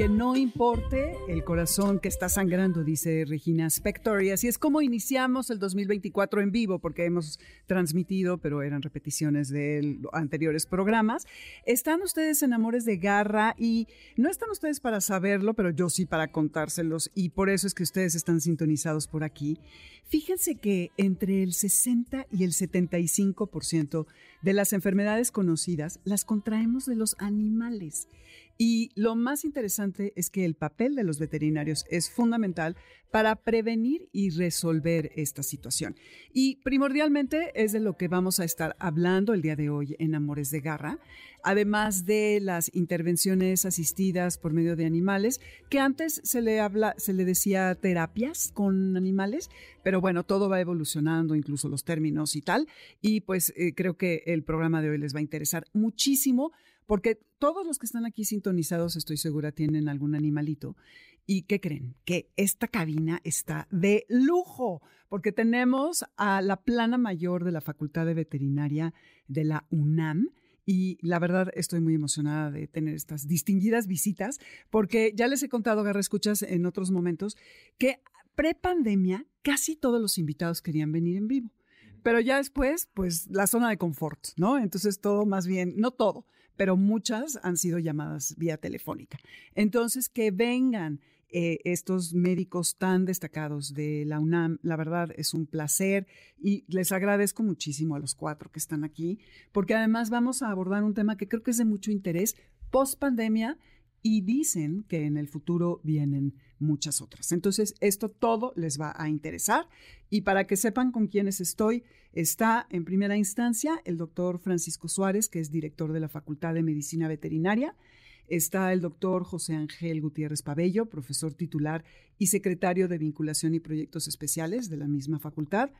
que no importe el corazón que está sangrando, dice Regina Spector. Y así es como iniciamos el 2024 en vivo, porque hemos transmitido, pero eran repeticiones de anteriores programas. Están ustedes en Amores de Garra y no están ustedes para saberlo, pero yo sí para contárselos y por eso es que ustedes están sintonizados por aquí. Fíjense que entre el 60 y el 75% de las enfermedades conocidas las contraemos de los animales. Y lo más interesante es que el papel de los veterinarios es fundamental para prevenir y resolver esta situación. Y primordialmente es de lo que vamos a estar hablando el día de hoy en Amores de Garra, además de las intervenciones asistidas por medio de animales, que antes se le habla, se le decía terapias con animales, pero bueno, todo va evolucionando, incluso los términos y tal. Y pues eh, creo que el programa de hoy les va a interesar muchísimo porque todos los que están aquí sintonizados, estoy segura, tienen algún animalito. ¿Y qué creen? Que esta cabina está de lujo, porque tenemos a la plana mayor de la Facultad de Veterinaria de la UNAM. Y la verdad estoy muy emocionada de tener estas distinguidas visitas, porque ya les he contado, Garra Escuchas, en otros momentos, que pre-pandemia casi todos los invitados querían venir en vivo. Pero ya después, pues la zona de confort, ¿no? Entonces todo más bien, no todo, pero muchas han sido llamadas vía telefónica. Entonces, que vengan eh, estos médicos tan destacados de la UNAM, la verdad es un placer y les agradezco muchísimo a los cuatro que están aquí, porque además vamos a abordar un tema que creo que es de mucho interés post pandemia y dicen que en el futuro vienen muchas otras. Entonces, esto todo les va a interesar y para que sepan con quiénes estoy, está en primera instancia el doctor Francisco Suárez, que es director de la Facultad de Medicina Veterinaria. Está el doctor José Ángel Gutiérrez Pabello, profesor titular y secretario de Vinculación y Proyectos Especiales de la misma facultad.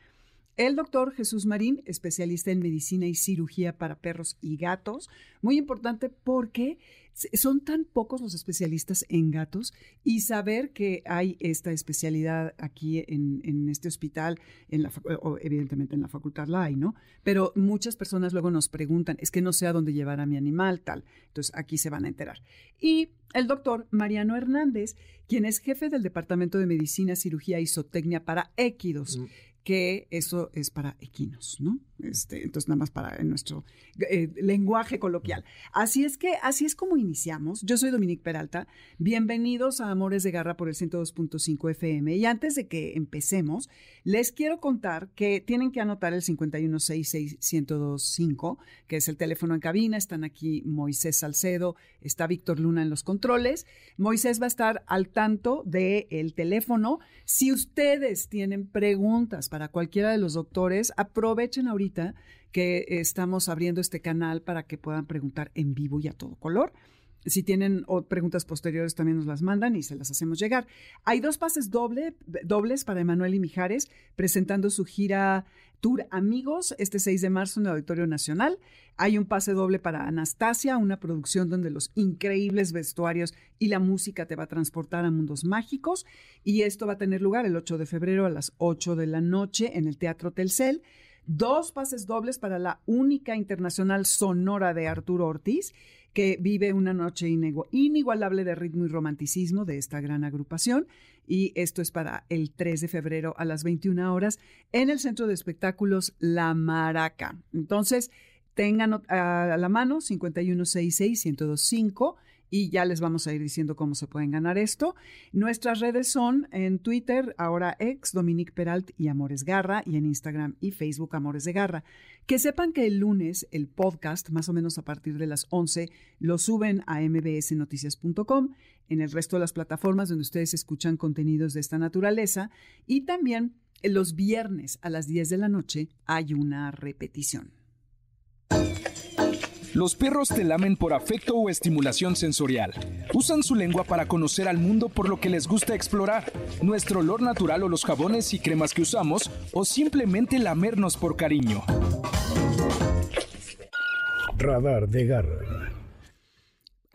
El doctor Jesús Marín, especialista en medicina y cirugía para perros y gatos, muy importante porque son tan pocos los especialistas en gatos y saber que hay esta especialidad aquí en, este hospital, evidentemente en la facultad la hay, ¿no? Pero muchas personas luego nos preguntan, es que no sé a dónde llevar a mi animal, tal. Entonces aquí se van a enterar. Y el doctor Mariano Hernández, quien es jefe del Departamento de Medicina, Cirugía y Zootecnia para Équidos. Mm que eso es para equinos, ¿no? Este, entonces, nada más para nuestro eh, lenguaje coloquial. Así es que, así es como iniciamos. Yo soy Dominique Peralta. Bienvenidos a Amores de Garra por el 102.5 FM. Y antes de que empecemos, les quiero contar que tienen que anotar el 5166125, que es el teléfono en cabina. Están aquí Moisés Salcedo, está Víctor Luna en los controles. Moisés va a estar al tanto del el teléfono. Si ustedes tienen preguntas para cualquiera de los doctores, aprovechen ahorita que estamos abriendo este canal para que puedan preguntar en vivo y a todo color. Si tienen preguntas posteriores, también nos las mandan y se las hacemos llegar. Hay dos pases doble, dobles para Emanuel y Mijares presentando su gira Tour Amigos este 6 de marzo en el Auditorio Nacional. Hay un pase doble para Anastasia, una producción donde los increíbles vestuarios y la música te va a transportar a mundos mágicos. Y esto va a tener lugar el 8 de febrero a las 8 de la noche en el Teatro Telcel dos pases dobles para la única internacional sonora de Arturo Ortiz que vive una noche inigualable de ritmo y romanticismo de esta gran agrupación. Y esto es para el 3 de febrero a las 21 horas en el Centro de Espectáculos La Maraca. Entonces, tengan a la mano 5166-1025 y ya les vamos a ir diciendo cómo se pueden ganar esto. Nuestras redes son en Twitter, ahora ex, Dominique Peralt y Amores Garra, y en Instagram y Facebook Amores de Garra. Que sepan que el lunes el podcast, más o menos a partir de las 11, lo suben a mbsnoticias.com, en el resto de las plataformas donde ustedes escuchan contenidos de esta naturaleza, y también los viernes a las 10 de la noche hay una repetición. Los perros te lamen por afecto o estimulación sensorial. Usan su lengua para conocer al mundo por lo que les gusta explorar, nuestro olor natural o los jabones y cremas que usamos, o simplemente lamernos por cariño. Radar de garra.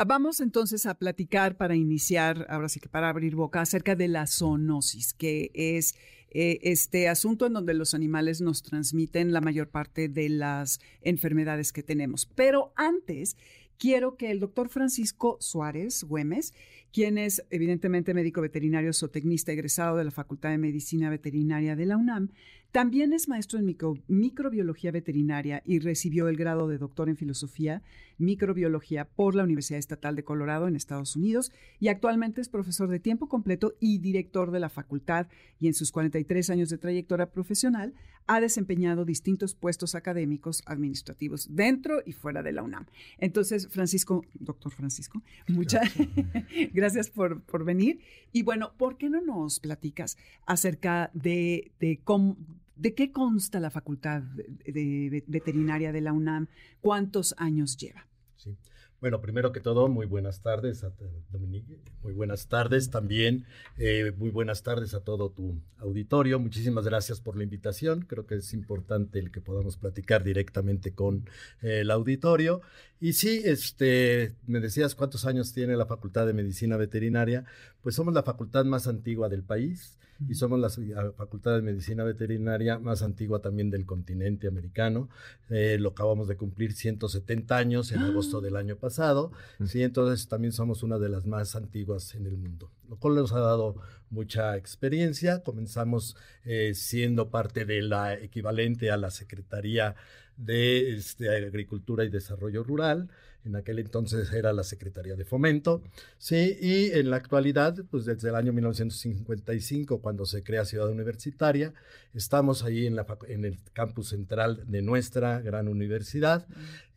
Vamos entonces a platicar para iniciar, ahora sí que para abrir boca, acerca de la zoonosis, que es eh, este asunto en donde los animales nos transmiten la mayor parte de las enfermedades que tenemos. Pero antes, quiero que el doctor Francisco Suárez Güemes, quien es evidentemente médico veterinario zootecnista egresado de la Facultad de Medicina Veterinaria de la UNAM, también es maestro en microbiología veterinaria y recibió el grado de doctor en filosofía microbiología por la Universidad Estatal de Colorado en Estados Unidos y actualmente es profesor de tiempo completo y director de la facultad y en sus 43 años de trayectoria profesional ha desempeñado distintos puestos académicos administrativos dentro y fuera de la UNAM. Entonces, Francisco, doctor Francisco, muchas gracias, por, por, venir. Y bueno, ¿por qué no nos platicas acerca de, de cómo ¿De qué consta la Facultad de, Veterinaria de la UNAM? ¿Cuántos años lleva? Sí. Bueno, primero que todo, muy buenas tardes a Dominique, muy buenas tardes también, eh, muy buenas tardes a todo tu auditorio. Muchísimas gracias por la invitación. Creo que es importante el que podamos platicar directamente con eh, el auditorio. Y sí, este, me decías cuántos años tiene la Facultad de Medicina Veterinaria. Pues somos la facultad más antigua del país y somos la Facultad de Medicina Veterinaria más antigua también del continente americano. Eh, lo acabamos de cumplir 170 años en agosto del año pasado, sí, entonces también somos una de las más antiguas en el mundo, lo cual nos ha dado mucha experiencia. Comenzamos eh, siendo parte de la equivalente a la Secretaría de este, Agricultura y Desarrollo Rural en aquel entonces era la Secretaría de Fomento, ¿sí? y en la actualidad, pues desde el año 1955, cuando se crea Ciudad Universitaria, estamos ahí en, el campus central de nuestra gran universidad,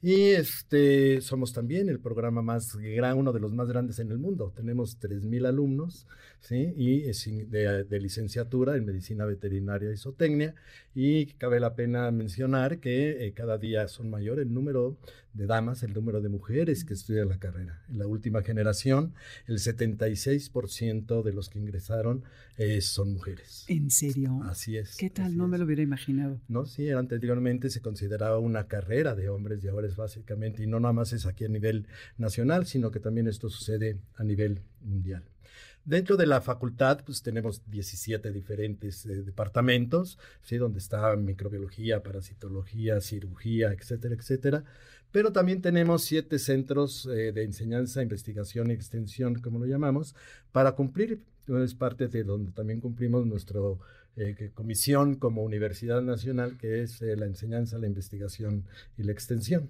y este, somos también el programa más gran, uno de los más grandes en el mundo. Tenemos 3.000 alumnos ¿sí? y de, de, licenciatura en medicina veterinaria y zootecnia. Y cabe la pena mencionar que eh, cada día son mayor el número de damas, el número de mujeres que estudian la carrera. En la última generación, el 76% de los que ingresaron eh, son mujeres. ¿En serio? Así es. ¿Qué tal? No me lo hubiera imaginado. No, sí, anteriormente se consideraba una carrera de hombres y ahora es básicamente, y no nada más es aquí a nivel nacional, sino que también esto sucede a nivel mundial. Dentro de la facultad, pues tenemos 17 diferentes eh, departamentos, ¿sí? donde está microbiología, parasitología, cirugía, etcétera, etcétera. Pero también tenemos siete centros eh, de enseñanza, investigación y extensión, como lo llamamos, para cumplir, es parte de donde también cumplimos nuestro eh, comisión como Universidad Nacional, que es eh, la enseñanza, la investigación y la extensión.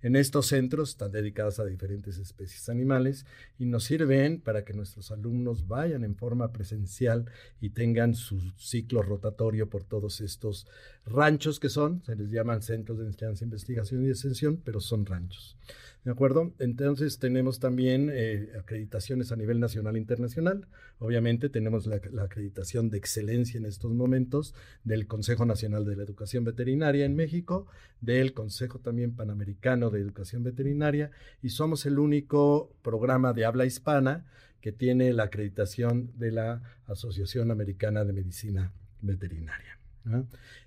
En estos centros están dedicados a diferentes especies animales y nos sirven para que nuestros alumnos vayan en forma presencial y tengan su ciclo rotatorio por todos estos ranchos que son, se les llaman centros de enseñanza, investigación y extensión, pero son ranchos. ¿De acuerdo? Entonces tenemos también eh, acreditaciones a nivel nacional e internacional. Obviamente tenemos la, acreditación de excelencia en estos momentos del Consejo Nacional de la Educación Veterinaria en México, del Consejo también Panamericano de Educación Veterinaria y somos el único programa de habla hispana que tiene la acreditación de la Asociación Americana de Medicina Veterinaria.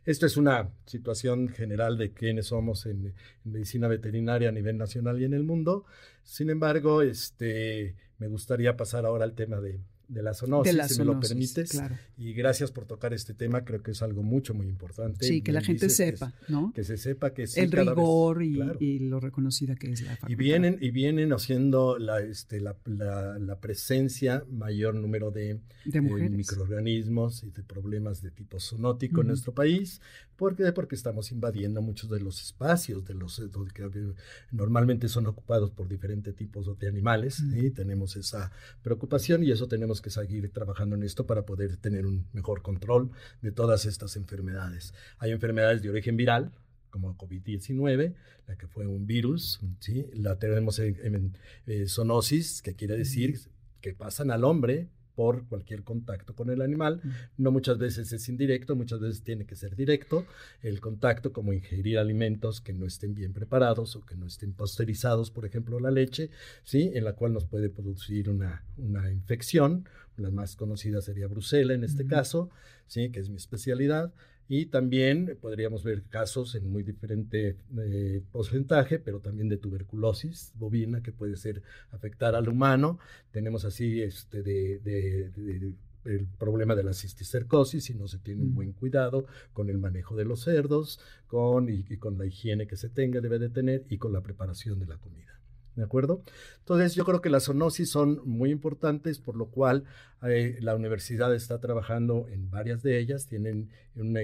Esto es una situación general de quiénes somos en, medicina veterinaria a nivel nacional y en el mundo. Sin embargo, este, me gustaría pasar ahora al tema de, de la zoonosis, si me lo permites. Y gracias por tocar este tema, creo que es algo mucho, muy importante. Sí, que la gente sepa, ¿no? Que se sepa que El rigor y, lo reconocida que es la facultad. Y vienen, y vienen haciendo la, este, la, la, presencia, mayor número de, de eh, microorganismos y de problemas de tipo zoonótico en nuestro país. ¿Por qué? Porque estamos invadiendo muchos de los espacios de los que normalmente son ocupados por diferentes tipos de animales y tenemos esa preocupación y eso tenemos que seguir trabajando en esto para poder tener un mejor control de todas estas enfermedades. Hay enfermedades de origen viral, como COVID-19, la que fue un virus, ¿sí? la tenemos en, eh, zoonosis, que quiere decir que pasan al hombre por cualquier contacto con el animal. No muchas veces es indirecto, muchas veces tiene que ser directo. El contacto, como ingerir alimentos que no estén bien preparados o que no estén pasteurizados, por ejemplo, la leche, ¿sí? en la cual nos puede producir una, una infección. La más conocida sería Brucela en este caso, ¿sí? que es mi especialidad. Y también podríamos ver casos en muy diferente eh, porcentaje, pero también de tuberculosis bovina que puede ser afectar al humano. Tenemos así este, de, el problema de la cisticercosis si no se tiene un buen cuidado con el manejo de los cerdos, con, y, con la higiene que se tenga, debe de tener, y con la preparación de la comida. ¿De acuerdo? Entonces, yo creo que las zoonosis son muy importantes, por lo cual eh, la universidad está trabajando en varias de ellas. Tienen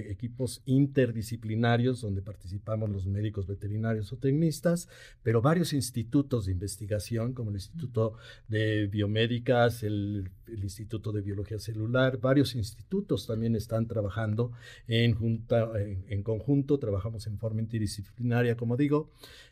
equipos interdisciplinarios donde participamos los médicos veterinarios o tecnistas, pero varios institutos de investigación, como el Instituto de Biomédicas, el, Instituto de Biología Celular, varios institutos también están trabajando en, junta, en, conjunto, trabajamos en forma interdisciplinaria, como digo,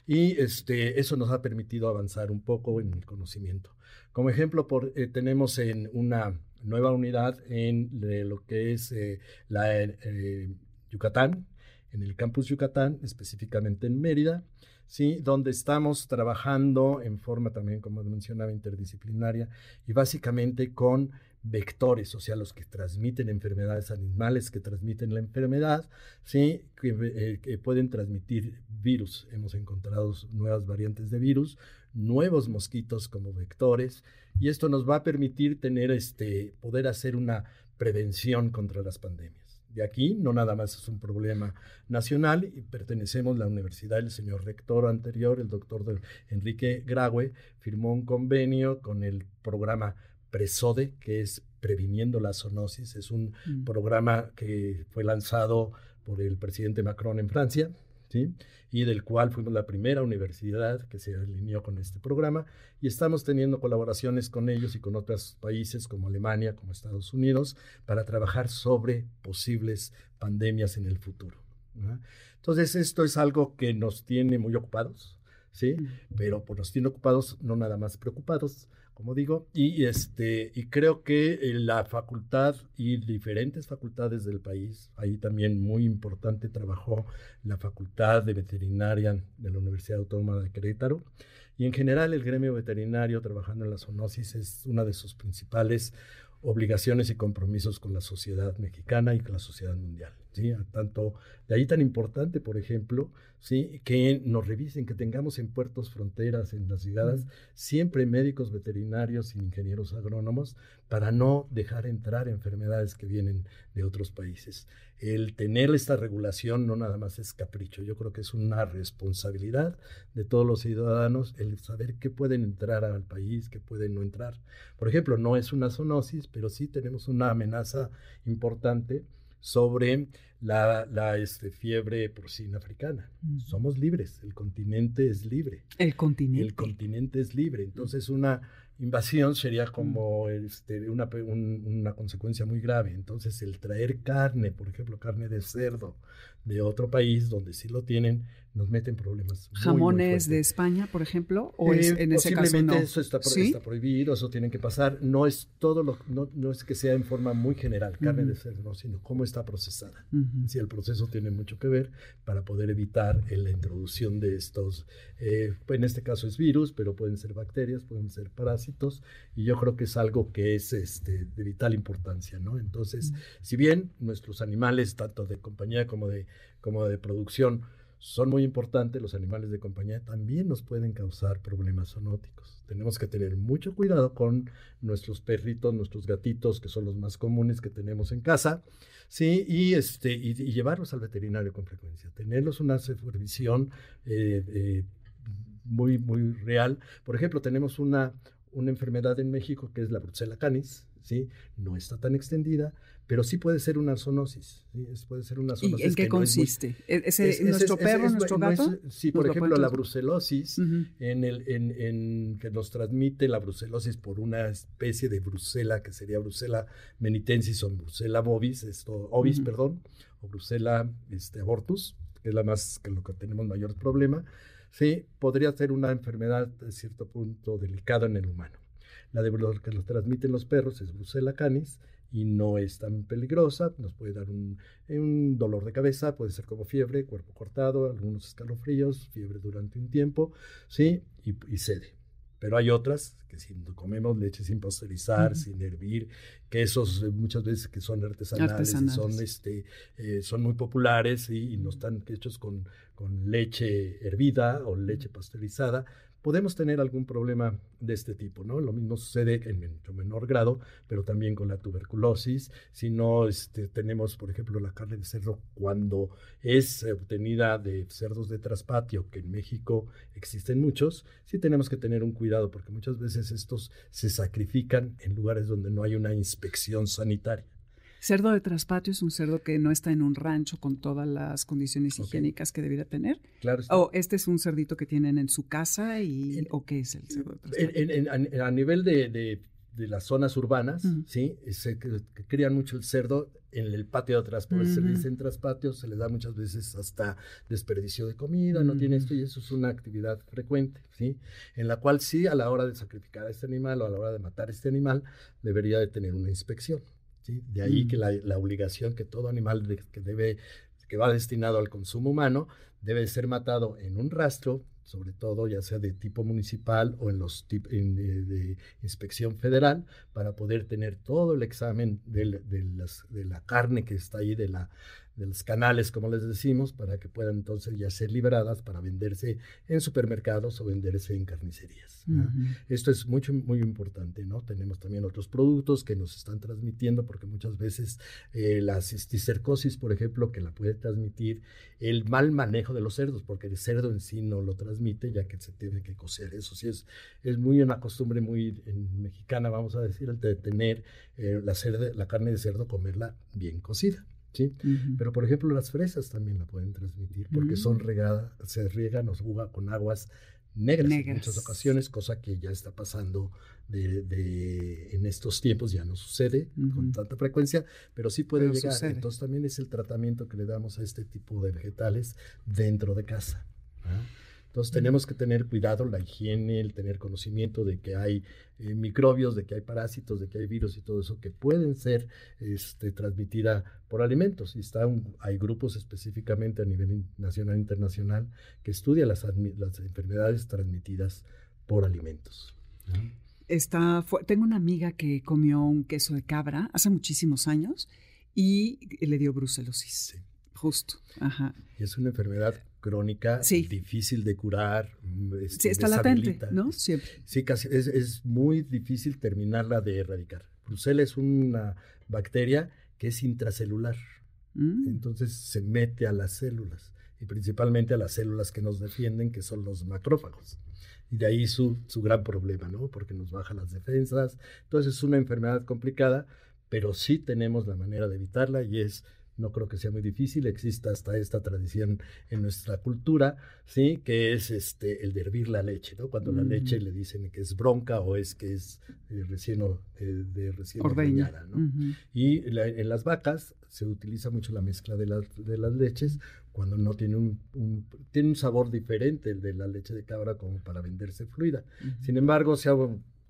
y este, eso nos ha permitido avanzar un poco en el conocimiento. Como ejemplo, por, eh, tenemos en una nueva unidad en lo que es eh, la eh, Yucatán, en el campus Yucatán, específicamente en Mérida, ¿sí? donde estamos trabajando en forma también, como mencionaba, interdisciplinaria y básicamente con vectores, o sea, los que transmiten enfermedades animales que transmiten la enfermedad, ¿sí? que, que pueden transmitir virus. Hemos encontrado nuevas variantes de virus, nuevos mosquitos como vectores y esto nos va a permitir tener este poder hacer una prevención contra las pandemias. De aquí no nada más es un problema nacional y pertenecemos a la universidad, el señor rector anterior, el doctor Enrique Graue, firmó un convenio con el programa Presode, que es Previniendo la Zoonosis. Es un mm. programa que fue lanzado por el presidente Macron en Francia y del cual fuimos la primera universidad que se alineó con este programa y estamos teniendo colaboraciones con ellos y con otros países como Alemania, como Estados Unidos, para trabajar sobre posibles pandemias en el futuro. Entonces, esto es algo que nos tiene muy ocupados, ¿sí? Pero pues, nos tiene ocupados, no nada más preocupados, como digo, y, este, y creo que eh, la facultad y diferentes facultades del país, ahí también muy importante trabajó la Facultad de Veterinaria de la Universidad Autónoma de Querétaro, y en general el gremio veterinario trabajando en la zoonosis es una de sus principales obligaciones y compromisos con la sociedad mexicana y con la sociedad mundial. ¿Sí? Tanto de ahí tan importante, por ejemplo, ¿sí? que nos revisen, que tengamos en puertos, fronteras, en las llegadas, siempre médicos veterinarios y ingenieros agrónomos para no dejar entrar enfermedades que vienen de otros países. El tener esta regulación no nada más es capricho, yo creo que es una responsabilidad de todos los ciudadanos el saber qué pueden entrar al país, qué pueden no entrar. Por ejemplo, no es una zoonosis, pero sí tenemos una amenaza importante sobre la, la este, fiebre porcina africana. Somos libres, el continente es libre. El continente. El continente es libre. Entonces una invasión sería como este, una, una consecuencia muy grave. Entonces el traer carne, por ejemplo, carne de cerdo de otro país donde sí lo tienen, nos meten problemas. ¿Jamones de España, por ejemplo? ¿O es, eh, en ese caso no? eso está, prohibido, eso tiene que pasar. No es todo lo, no, no es que sea en forma muy general, carne de cerdo, sino cómo está procesada. Si el proceso tiene mucho que ver para poder evitar la introducción de estos, eh, en este caso es virus, pero pueden ser bacterias, pueden ser parásitos, y yo creo que es algo que es este, de vital importancia, ¿no? Entonces, si bien nuestros animales, tanto de compañía como de, como de producción, son muy importantes, los animales de compañía también nos pueden causar problemas zoonóticos. Tenemos que tener mucho cuidado con nuestros perritos, nuestros gatitos, que son los más comunes que tenemos en casa, ¿sí? y, este, y, llevarlos al veterinario con frecuencia, tenerlos una supervisión eh, eh, muy, muy real. Por ejemplo, tenemos una, una enfermedad en México que es la Brucella canis, ¿sí? no está tan extendida, pero sí puede ser una zoonosis. ¿sí? puede ser una zoonosis. ¿Y en qué consiste? ¿E-, ¿Ese, ¿Nuestro perro, nuestro gato? sí, por ejemplo, la brucelosis, en el, en, en, que nos transmite la brucelosis por una especie de brucela, que sería brucela menitensis o brucela bovis, esto, ovis, perdón, o brucela este, abortus, que es la más, que lo que tenemos mayor problema, sí, podría ser una enfermedad de cierto punto delicada en el humano. La de lo que lo transmiten los perros es brucela canis, y no es tan peligrosa, nos puede dar un, un, dolor de cabeza, puede ser como fiebre, cuerpo cortado, algunos escalofríos, fiebre durante un tiempo, ¿sí? Y, y sede. Pero hay otras que si comemos leche sin pasteurizar, sin hervir, quesos eh, muchas veces que son artesanales, Y son, este, eh, son muy populares y, no están hechos con, con leche hervida o leche pasteurizada, podemos tener algún problema de este tipo, ¿no? Lo mismo sucede en menor grado, pero también con la tuberculosis. Si no este, tenemos, por ejemplo, la carne de cerdo cuando es obtenida de cerdos de traspatio, que en México existen muchos, sí tenemos que tener un cuidado porque muchas veces estos se sacrifican en lugares donde no hay una inspección sanitaria. Cerdo de traspatio es un cerdo que no está en un rancho con todas las condiciones higiénicas que debiera tener. Claro. O este es un cerdito que tienen en su casa y o qué es el cerdo de traspatio. a nivel de, las zonas urbanas, sí, se crían mucho el cerdo en el patio de atrás, por eso se dice en traspatio, se le da muchas veces hasta desperdicio de comida, no tiene esto y eso es una actividad frecuente, ¿sí? En la cual sí, a la hora de sacrificar a este animal o a la hora de matar a este animal, debería de tener una inspección. De ahí que mm. la, obligación que todo animal que debe, que va destinado al consumo humano, debe ser matado en un rastro, sobre todo ya sea de tipo municipal o en los de, de, inspección federal, para poder tener todo el examen de, de la carne que está ahí, de la, de los canales, como les decimos, para que puedan entonces ya ser liberadas para venderse en supermercados o venderse en carnicerías. Esto es mucho, muy importante, ¿no? Tenemos también otros productos que nos están transmitiendo, porque muchas veces eh, la cisticercosis, por ejemplo, que la puede transmitir el mal manejo de los cerdos, porque el cerdo en sí no lo transmite, ya que se tiene que cocer. Eso sí es, es muy una costumbre muy mexicana, vamos a decir, el de tener eh, la, la carne de cerdo, comerla bien cocida. ¿Sí? Pero, por ejemplo, las fresas también la pueden transmitir porque son mm. regadas, se riegan o juga con aguas negras, en muchas ocasiones, cosa que ya está pasando de, en estos tiempos, ya no sucede con tanta frecuencia, pero sí puede llegar. Entonces también es el tratamiento que le damos a este tipo de vegetales dentro de casa. ¿ah? Entonces tenemos que tener cuidado, la higiene, el tener conocimiento de que hay eh, microbios, de que hay parásitos, de que hay virus y todo eso que pueden ser este, transmitida por alimentos. Y está hay grupos específicamente a nivel nacional e internacional que estudian las, las enfermedades transmitidas por alimentos. Está, tengo una amiga que comió un queso de cabra hace muchísimos años y le dio brucelosis. Sí. Justo. Ajá. Y es una enfermedad crónica, difícil de curar. Mm, este, sí, está latente, ¿no? Siempre. Sí, casi es, muy difícil terminarla de erradicar. Brucela es una bacteria que es intracelular. Mm. Entonces se mete a las células y principalmente a las células que nos defienden, que son los macrófagos. Y de ahí su, su gran problema, ¿no? Porque nos baja las defensas. Entonces es una enfermedad complicada, pero sí tenemos la manera de evitarla y es no creo que sea muy difícil, existe hasta esta tradición en nuestra cultura, ¿sí? Que es este, el de hervir la leche, ¿no? Cuando la leche le dicen que es bronca o es que es eh, recién, eh, de recién ordeñada, ¿no? Y en las vacas se utiliza mucho la mezcla de, de las leches cuando no tiene un, tiene un sabor diferente el de la leche de cabra como para venderse fluida. Sin embargo, se ha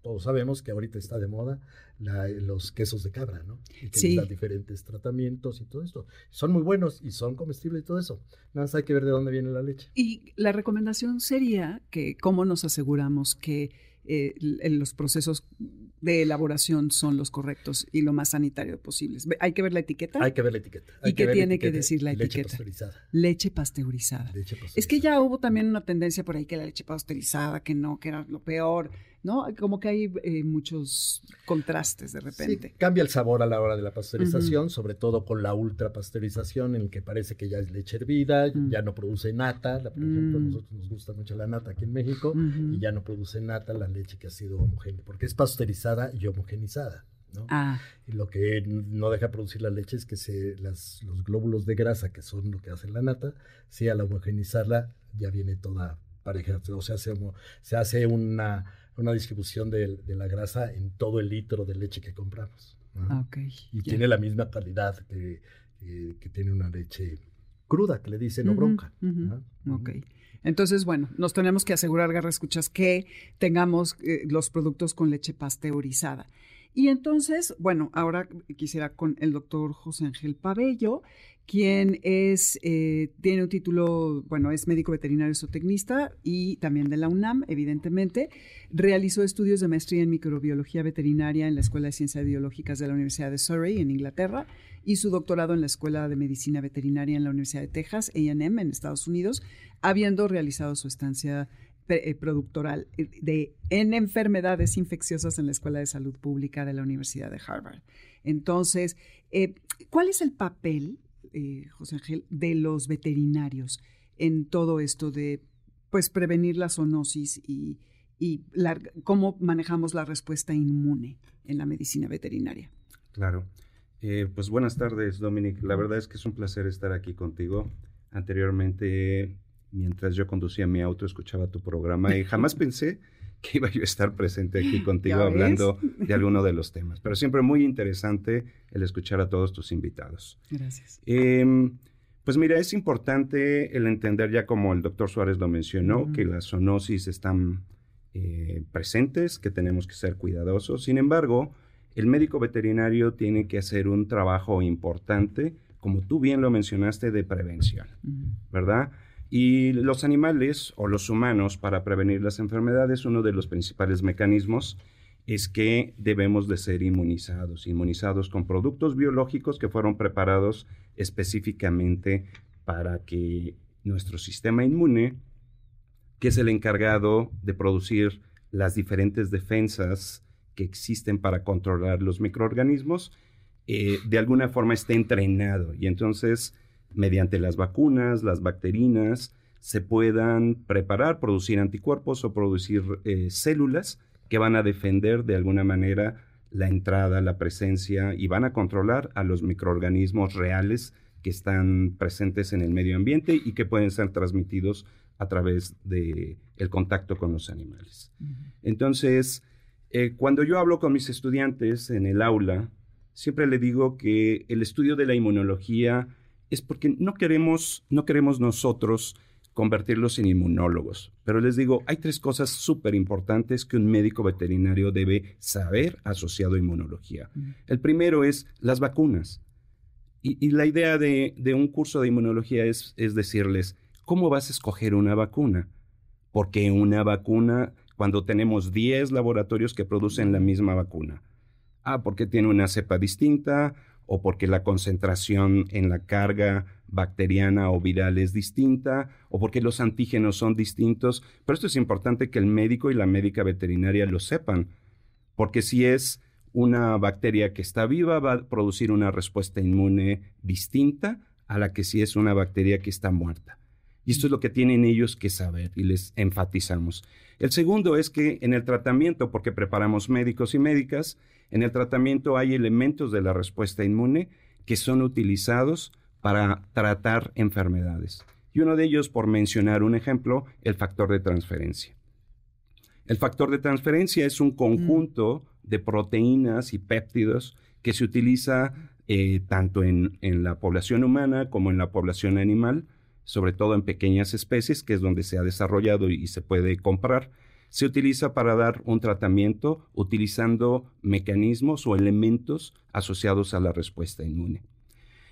todos sabemos que ahorita está de moda los quesos de cabra, ¿no? Y que dan diferentes tratamientos y todo esto. Son muy buenos y son comestibles y todo eso. Nada más hay que ver de dónde viene la leche. Y la recomendación sería que cómo nos aseguramos que eh, los procesos de elaboración son los correctos y lo más sanitario posible. Hay que ver la etiqueta. Hay que ver la etiqueta. ¿Y qué tiene que decir la etiqueta? Pasteurizada. Leche pasteurizada. Leche pasteurizada. Es que ya hubo también una tendencia por ahí que la leche pasteurizada, que no, que era lo peor. ¿No? Como que hay eh, muchos contrastes de repente. cambia el sabor a la hora de la pasteurización, sobre todo con la ultrapasteurización, en el que parece que ya es leche hervida, ya no produce nata, por ejemplo, a mm. nosotros nos gusta mucho la nata aquí en México, y ya no produce nata la leche que ha sido homogénea, porque es pasteurizada y homogenizada. ¿no? Ah. Y lo que no deja producir la leche es que se, las, los glóbulos de grasa, que son lo que hace la nata, si al homogenizarla ya viene toda pareja, o sea, se, se hace una una distribución de, la grasa en todo el litro de leche que compramos. Ah, y tiene la misma calidad que, tiene una leche cruda, que le dicen o bronca. Ok. Entonces, bueno, nos tenemos que asegurar, Garra Escuchas, que tengamos eh, los productos con leche pasteurizada. Y entonces, bueno, ahora quisiera con el doctor José Ángel Pabello, quien es, eh, tiene un título, bueno, es médico veterinario zootecnista y también de la UNAM, evidentemente. Realizó estudios de maestría en microbiología veterinaria en la Escuela de Ciencias Biológicas de la Universidad de Surrey, en Inglaterra, y su doctorado en la Escuela de Medicina Veterinaria en la Universidad de Texas, AM, en Estados Unidos, habiendo realizado su estancia productoral de, en enfermedades infecciosas en la Escuela de Salud Pública de la Universidad de Harvard. Entonces, ¿cuál es el papel, José Ángel, de los veterinarios en todo esto de pues, prevenir la zoonosis y cómo manejamos la respuesta inmune en la medicina veterinaria? Claro. pues buenas tardes, Dominic. La verdad es que es un placer estar aquí contigo. Anteriormente mientras yo conducía mi auto, escuchaba tu programa y jamás pensé que iba yo a estar presente aquí contigo hablando de alguno de los temas. Pero siempre muy interesante el escuchar a todos tus invitados. Gracias. Em, pues mira, es importante el entender ya como el doctor Suárez lo mencionó, que las zoonosis están eh, presentes, que tenemos que ser cuidadosos. Sin embargo, el médico veterinario tiene que hacer un trabajo importante, como tú bien lo mencionaste, de prevención, ¿verdad? Y los animales o los humanos para prevenir las enfermedades, uno de los principales mecanismos es que debemos de ser inmunizados, inmunizados con productos biológicos que fueron preparados específicamente para que nuestro sistema inmune, que es el encargado de producir las diferentes defensas que existen para controlar los microorganismos, eh, de alguna forma esté entrenado. Y entonces mediante las vacunas, las bacterinas, se puedan preparar, producir anticuerpos o producir eh, células que van a defender de alguna manera la entrada, la presencia y van a controlar a los microorganismos reales que están presentes en el medio ambiente y que pueden ser transmitidos a través del el contacto con los animales. Entonces, eh, cuando yo hablo con mis estudiantes en el aula, siempre le digo que el estudio de la inmunología es porque no queremos, no queremos nosotros convertirlos en inmunólogos. Pero les digo, hay tres cosas súper importantes que un médico veterinario debe saber asociado a inmunología. El primero es las vacunas. Y, la idea de, un curso de inmunología es, es decirles, ¿cómo vas a escoger una vacuna? Porque una vacuna, cuando tenemos 10 laboratorios que producen la misma vacuna. Ah, porque tiene una cepa distinta, o porque la concentración en la carga bacteriana o viral es distinta, o porque los antígenos son distintos. Pero esto es importante que el médico y la médica veterinaria lo sepan, porque si es una bacteria que está viva, va a producir una respuesta inmune distinta a la que si es una bacteria que está muerta. Y esto es lo que tienen ellos que saber y les enfatizamos. El segundo es que en el tratamiento, porque preparamos médicos y médicas, en el tratamiento hay elementos de la respuesta inmune que son utilizados para tratar enfermedades. Y uno de ellos, por mencionar un ejemplo, el factor de transferencia. El factor de transferencia es un conjunto de proteínas y péptidos que se utiliza eh, tanto en, la población humana como en la población animal, sobre todo en pequeñas especies, que es donde se ha desarrollado y se puede comprar se utiliza para dar un tratamiento utilizando mecanismos o elementos asociados a la respuesta inmune.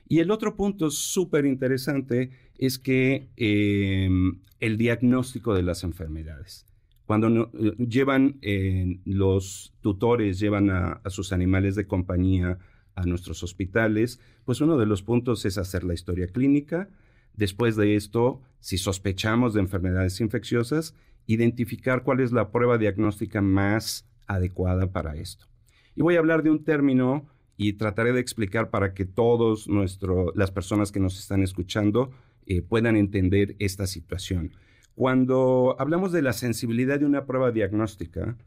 Y el otro punto súper interesante es que em, el diagnóstico de las enfermedades. Cuando eh, llevan eh, los tutores, llevan a, a sus animales de compañía a nuestros hospitales, pues uno de los puntos es hacer la historia clínica. Después de esto, si sospechamos de enfermedades infecciosas, identificar cuál es la prueba diagnóstica más adecuada para esto. Y voy a hablar de un término y trataré de explicar para que todos nuestro, las personas que nos están escuchando eh, puedan entender esta situación. Cuando hablamos de la sensibilidad de una prueba diagnóstica,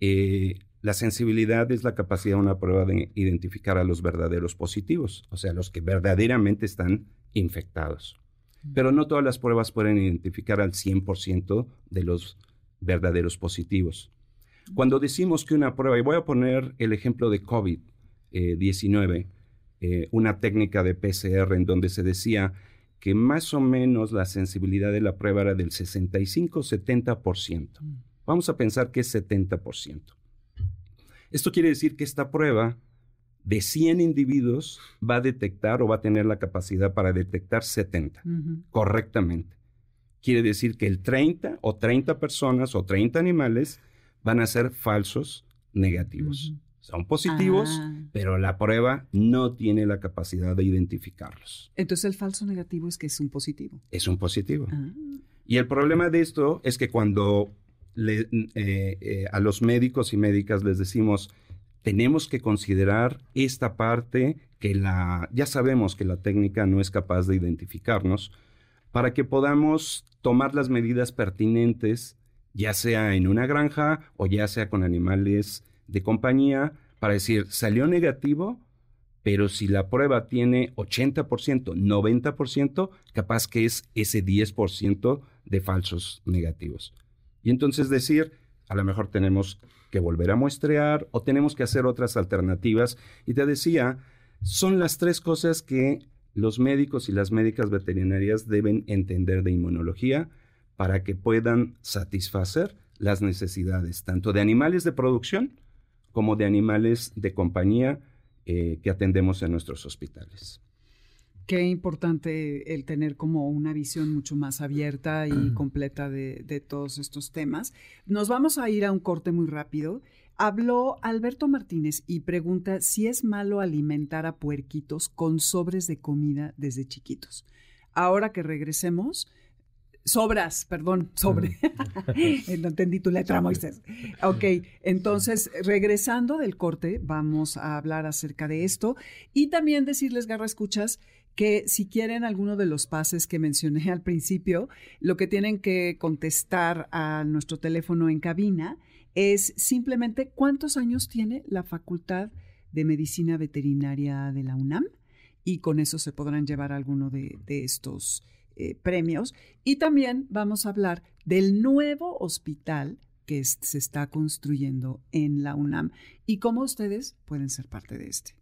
eh, la sensibilidad es la capacidad de una prueba de identificar a los verdaderos positivos, o sea, los que verdaderamente están infectados pero no todas las pruebas pueden identificar al 100% de los verdaderos positivos. Cuando decimos que una prueba, y voy a poner el ejemplo de COVID-19, eh, una técnica de PCR en donde se decía que más o menos la sensibilidad de la prueba era del 65-70%. Vamos a pensar que es 70%. Esto quiere decir que esta prueba de 100 individuos va a detectar o va a tener la capacidad para detectar 70 correctamente. Quiere decir que el 30 o 30 personas o 30 animales van a ser falsos negativos. Son positivos, ah. pero la prueba no tiene la capacidad de identificarlos. Entonces el falso negativo es que es un positivo. Es un positivo. Ah. Y el problema de esto es que cuando le, eh, eh, a los médicos y médicas les decimos, tenemos que considerar esta parte que la, ya sabemos que la técnica no es capaz de identificarnos, para que podamos tomar las medidas pertinentes, ya sea en una granja o ya sea con animales de compañía, para decir, salió negativo, pero si la prueba tiene 80%, 90%, capaz que es ese 10% de falsos negativos. Y entonces decir, a lo mejor tenemos que volver a muestrear o tenemos que hacer otras alternativas. Y te decía, son las tres cosas que los médicos y las médicas veterinarias deben entender de inmunología para que puedan satisfacer las necesidades tanto de animales de producción como de animales de compañía eh, que atendemos en nuestros hospitales. Qué importante el tener como una visión mucho más abierta y completa de, de, todos estos temas. Nos vamos a ir a un corte muy rápido. Habló Alberto Martínez y pregunta si es malo alimentar a puerquitos con sobres de comida desde chiquitos. Ahora que regresemos, Sobras, perdón, sobre. no entendí tu letra, Moisés. Ok, entonces, regresando del corte, vamos a hablar acerca de esto y también decirles, Garra Escuchas, que si quieren alguno de los pases que mencioné al principio, lo que tienen que contestar a nuestro teléfono en cabina es simplemente cuántos años tiene la Facultad de Medicina Veterinaria de la UNAM y con eso se podrán llevar alguno de, estos eh, premios. Y también vamos a hablar del nuevo hospital que se está construyendo en la UNAM y cómo ustedes pueden ser parte de este.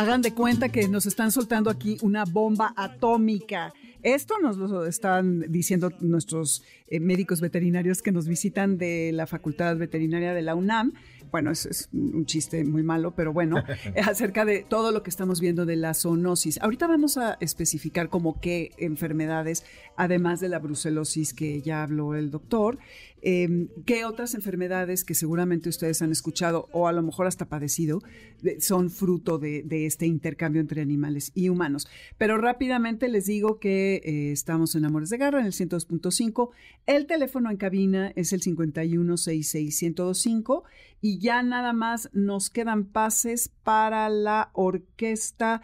Hagan de cuenta que nos están soltando aquí una bomba atómica. Esto nos lo están diciendo nuestros eh, médicos veterinarios que nos visitan de la Facultad Veterinaria de la UNAM bueno, es, es, un chiste muy malo, pero bueno, acerca de todo lo que estamos viendo de la zoonosis. Ahorita vamos a especificar como qué enfermedades, además de la brucelosis que ya habló el doctor, Em, ¿Qué otras enfermedades que seguramente ustedes han escuchado o a lo mejor hasta padecido son fruto de, este intercambio entre animales y humanos? Pero rápidamente les digo que eh, estamos en Amores de Garra en el 102.5. El teléfono en cabina es el 5166125 y ya nada más nos quedan pases para la orquesta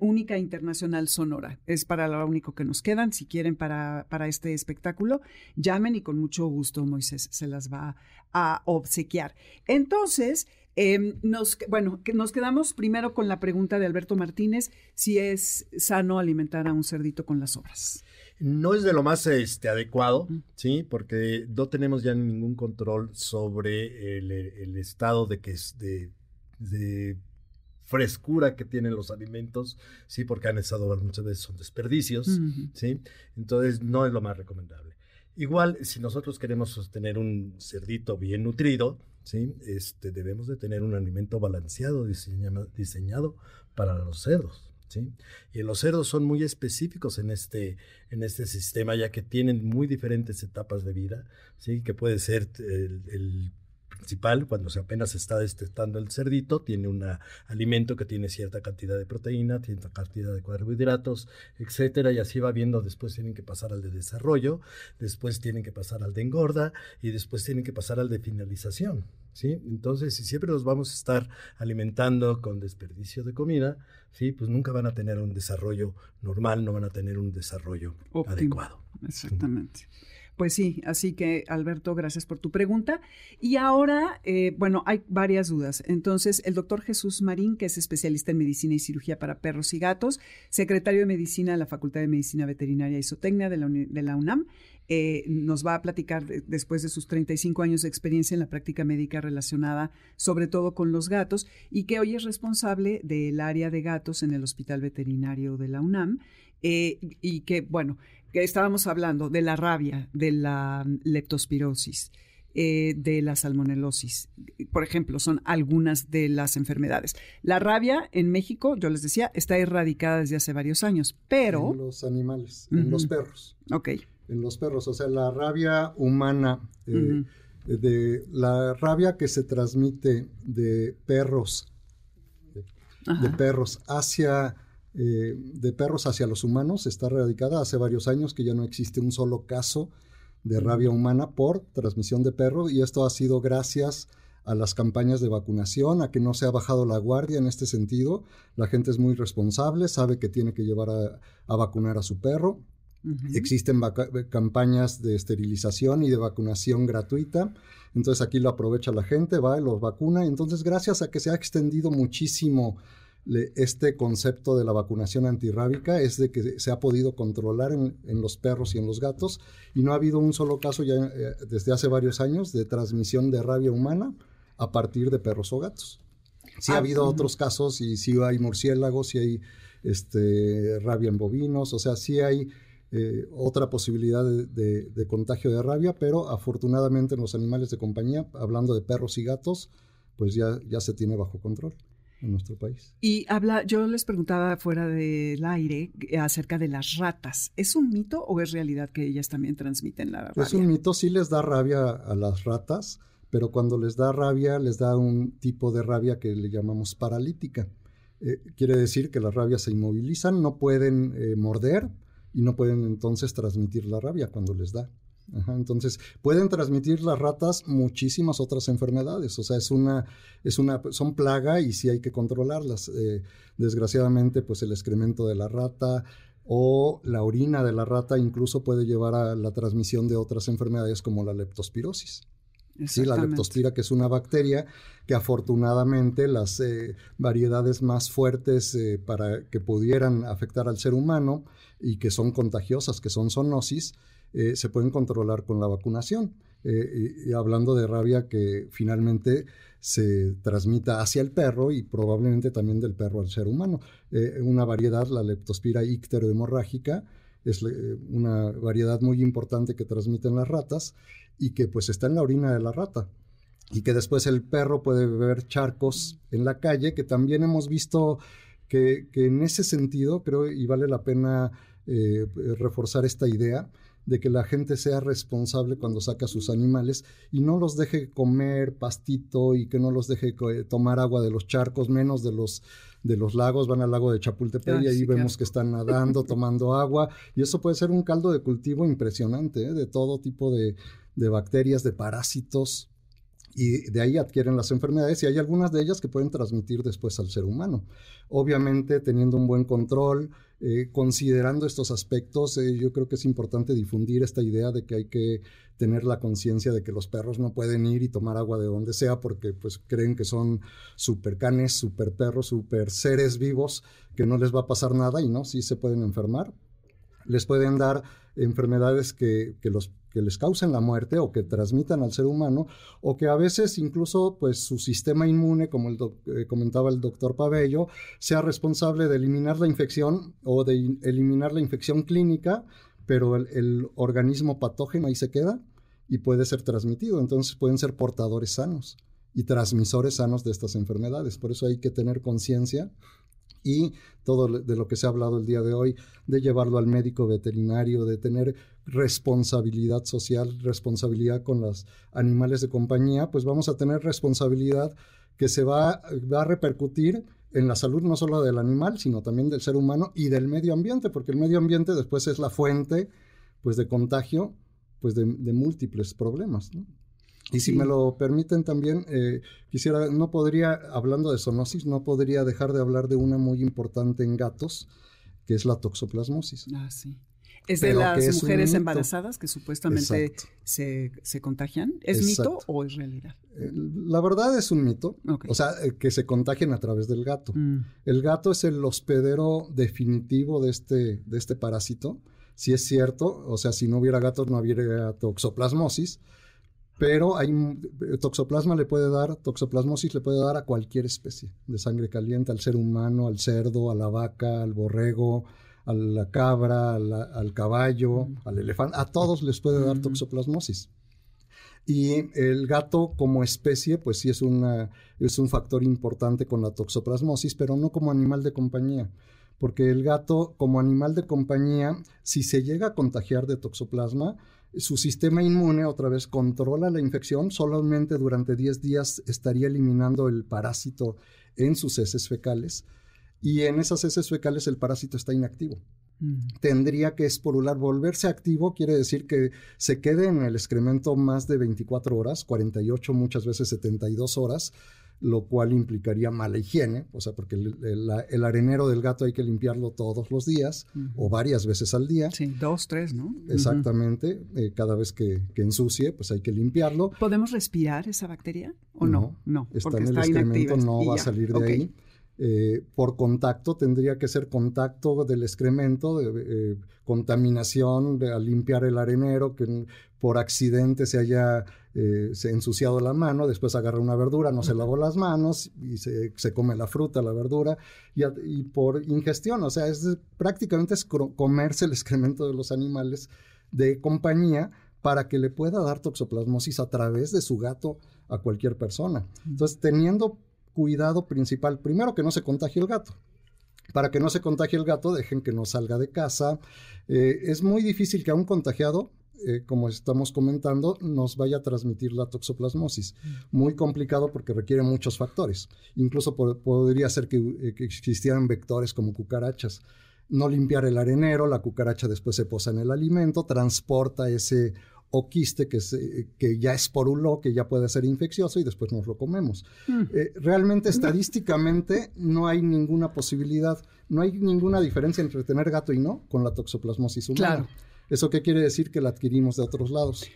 única internacional sonora. Es para lo único que nos quedan. Si quieren para, para este espectáculo, llamen y con mucho gusto Moisés se las va a obsequiar. Entonces, em, nos, bueno, nos quedamos primero con la pregunta de Alberto Martínez, si es sano alimentar a un cerdito con las obras. No es de lo más este, adecuado, ¿sí? Porque no tenemos ya ningún control sobre el, estado de que es de, de frescura que tienen los alimentos, sí, porque han estado muchas veces son desperdicios, sí, entonces no es lo más recomendable. Igual, si nosotros queremos sostener un cerdito bien nutrido, sí, este, debemos de tener un alimento balanceado diseñado, diseñado para los cerdos. ¿Sí? Y los cerdos son muy específicos en este, en este sistema, ya que tienen muy diferentes etapas de vida, ¿sí? que puede ser el principal, cuando se apenas está destetando el cerdito, tiene un alimento que tiene cierta cantidad de proteína, cierta cantidad de carbohidratos, etcétera, y así va viendo, después tienen que pasar al de desarrollo, después tienen que pasar al de engorda y después tienen que pasar al de finalización. ¿Sí? Entonces, si siempre los vamos a estar alimentando con desperdicio de comida, ¿sí? Pues nunca van a tener un desarrollo normal, no van a tener un desarrollo adecuado. Exactamente. Pues sí, así que Alberto, gracias por tu pregunta. Y ahora, eh, bueno, hay varias dudas. Entonces, el doctor Jesús Marín, que es especialista en medicina y cirugía para perros y gatos, secretario de medicina de la Facultad de Medicina Veterinaria y Zootecnia de la, UNAM, eh, nos va a platicar después de sus 35 años de experiencia en la práctica médica relacionada sobre todo con los gatos y que hoy es responsable del área de gatos en el Hospital Veterinario de la UNAM eh, y que, bueno, que estábamos hablando de la rabia, de la leptospirosis, eh, de la salmonelosis. Por ejemplo, son algunas de las enfermedades. La rabia en México, yo les decía, está erradicada desde hace varios años, pero... En los animales, en los perros. Ok. En los perros, o sea, la rabia humana, eh, de la rabia que se transmite de perros, de, perros hacia... Eh, de perros hacia los humanos está erradicada hace varios años que ya no existe un solo caso de rabia humana por transmisión de perros y esto ha sido gracias a las campañas de vacunación, a que no se ha bajado la guardia en este sentido. La gente es muy responsable, sabe que tiene que llevar a, vacunar a su perro. Existen campañas de esterilización y de vacunación gratuita. Entonces aquí lo aprovecha la gente, va y los vacuna. Entonces gracias a que se ha extendido muchísimo este concepto de la vacunación antirrábica es de que se ha podido controlar en, los perros y en los gatos y no ha habido un solo caso ya eh, desde hace varios años de transmisión de rabia humana a partir de perros o gatos. Sí ha ah, habido otros casos y sí hay murciélagos, sí hay este, rabia en bovinos, o sea, sí hay eh, otra posibilidad de, de, contagio de rabia, pero afortunadamente en los animales de compañía, hablando de perros y gatos, pues ya, ya se tiene bajo control en nuestro país. Y habla, yo les preguntaba fuera del aire eh, acerca de las ratas. ¿Es un mito o es realidad que ellas también transmiten la rabia? Es un mito, sí les da rabia a las ratas, pero cuando les da rabia, les da un tipo de rabia que le llamamos paralítica. Eh, quiere decir que las rabias se inmovilizan, no pueden eh, morder y no pueden entonces transmitir la rabia cuando les da entonces, pueden transmitir las ratas muchísimas otras enfermedades. O sea, es una, es una, son plaga y sí hay que controlarlas. Eh, desgraciadamente, pues el excremento de la rata o la orina de la rata incluso puede llevar a la transmisión de otras enfermedades como la leptospirosis. Sí, la leptospira, que es una bacteria que afortunadamente las eh, variedades más fuertes eh, para que pudieran afectar al ser humano y que son contagiosas, que son zoonosis, eh, se pueden controlar con la vacunación. Eh, hablando de rabia que finalmente se transmita hacia el perro y probablemente también del perro al ser humano. Eh, una variedad, la leptospira icterohemorrágica, es una variedad muy importante que transmiten las ratas y que pues está en la orina de la rata y que después el perro puede beber charcos en la calle, que también hemos visto que, en ese sentido creo y vale la pena reforzar esta idea, de que la gente sea responsable cuando saca sus animales y no los deje comer pastito y que no los deje tomar agua de los charcos, menos de los de los lagos, van al lago de Chapultepec y ahí vemos que están nadando, tomando agua y eso puede ser un caldo de cultivo impresionante ¿eh? de todo tipo de, de bacterias, de parásitos y de ahí adquieren las enfermedades y hay algunas de ellas que pueden transmitir después al ser humano. Obviamente teniendo un buen control, eh, considerando estos aspectos, eh, yo creo que es importante difundir esta idea de que hay que tener la conciencia de que los perros no pueden ir y tomar agua de donde sea porque pues creen que son super canes, super perros, super seres vivos que no les va a pasar nada y no, sí se pueden enfermar. Les pueden dar enfermedades que, que los que les causen la muerte o que transmitan al ser humano o que a veces incluso pues su sistema inmune, como el eh, comentaba el doctor Pabello, sea responsable de eliminar la infección o de eliminar la infección clínica, pero el, organismo patógeno ahí se queda y puede ser transmitido. Entonces pueden ser portadores sanos y transmisores sanos de estas enfermedades. Por eso hay que tener conciencia y todo de lo que se ha hablado el día de hoy, de llevarlo al médico veterinario, de tener responsabilidad social, responsabilidad con los animales de compañía, pues vamos a tener responsabilidad que se va, va a repercutir en la salud no solo del animal, sino también del ser humano y del medio ambiente, porque el medio ambiente después es la fuente pues, de contagio pues, de, de múltiples problemas. ¿no? Y si me lo permiten también, eh, quisiera, no podría, hablando de zoonosis, no podría dejar de hablar de una muy importante en gatos, que es la toxoplasmosis. Ah, sí. Es de las mujeres embarazadas que supuestamente se, se, contagian. ¿Es mito o es realidad? Eh, la verdad es un mito. O sea, eh, que se contagien a través del gato. Mm. El gato es el hospedero definitivo de este, de este parásito Si es cierto, o sea, si no hubiera gatos no hubiera toxoplasmosis, pero hay toxoplasma le puede dar, toxoplasmosis le puede dar a cualquier especie de sangre caliente, al ser humano, al cerdo, a la vaca, al borrego, a la cabra, al caballo, al elefante, a todos les puede dar toxoplasmosis. Y el gato como especie, pues sí es, una, es un factor importante con la toxoplasmosis, pero no como animal de compañía porque el gato como animal de compañía, si se llega a contagiar de toxoplasma, su sistema inmune otra vez controla la infección, solamente durante 10 días estaría eliminando el parásito en sus heces fecales y en esas heces fecales el parásito está inactivo. Mm. Tendría que esporular, volverse activo quiere decir que se quede en el excremento más de 24 horas, 48 muchas veces 72 horas, lo cual implicaría mala higiene, o sea, porque el, arenero del gato hay que limpiarlo todos los días o varias veces al día. Sí, dos, tres, ¿no? Exactamente, eh, cada vez que, ensucie, pues hay que limpiarlo. ¿Podemos respirar esa bacteria o no? No, está en el excremento, no va a salir de ahí. Eh, por contacto, tendría que ser contacto del excremento, de, eh, contaminación, de, limpiar el arenero, que por accidente se haya eh, ensuciado la mano, después agarra una verdura, no se lavó las manos y se, come la fruta, la verdura, y, por ingestión, o sea, es prácticamente es comerse el excremento de los animales de compañía para que le pueda dar toxoplasmosis a través de su gato a cualquier persona. Entonces, teniendo cuidado principal, primero que no se contagie el gato. Para que no se contagie el gato, dejen que no salga de casa. Eh, es muy difícil que a un contagiado, eh, como estamos comentando, nos vaya a transmitir la toxoplasmosis. Muy complicado porque requiere muchos factores. Incluso podría ser que, eh, que existieran vectores como cucarachas no limpiar el arenero, la cucaracha después se posa en el alimento, transporta ese o quiste que, se, que ya esporuló, que ya puede ser infeccioso y después nos lo comemos. Mm. Eh, realmente estadísticamente no hay ninguna posibilidad, no hay ninguna diferencia entre tener gato y no con la toxoplasmosis humana. Claro. ¿Eso qué quiere decir? Que la adquirimos de otros lados.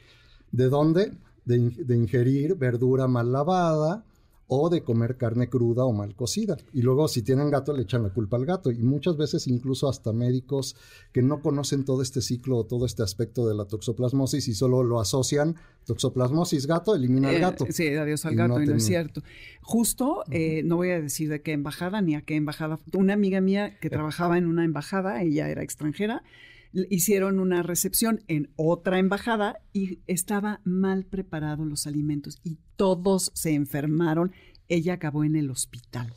¿De dónde? de ingerir verdura mal lavada, o de comer carne cruda o mal cocida. Y luego si tienen gato le echan la culpa al gato. Y muchas veces incluso hasta médicos que no conocen todo este ciclo o todo este aspecto de la toxoplasmosis y solo lo asocian, toxoplasmosis gato, elimina al eh, gato. sí, adiós al gato, y no es cierto. Justo, eh, no voy a decir de qué embajada ni a qué embajada. Una amiga mía que trabajaba en una embajada, ella era extranjera, hicieron una recepción en otra embajada y estaba mal preparados los alimentos y todos se enfermaron. Ella acabó en el hospital.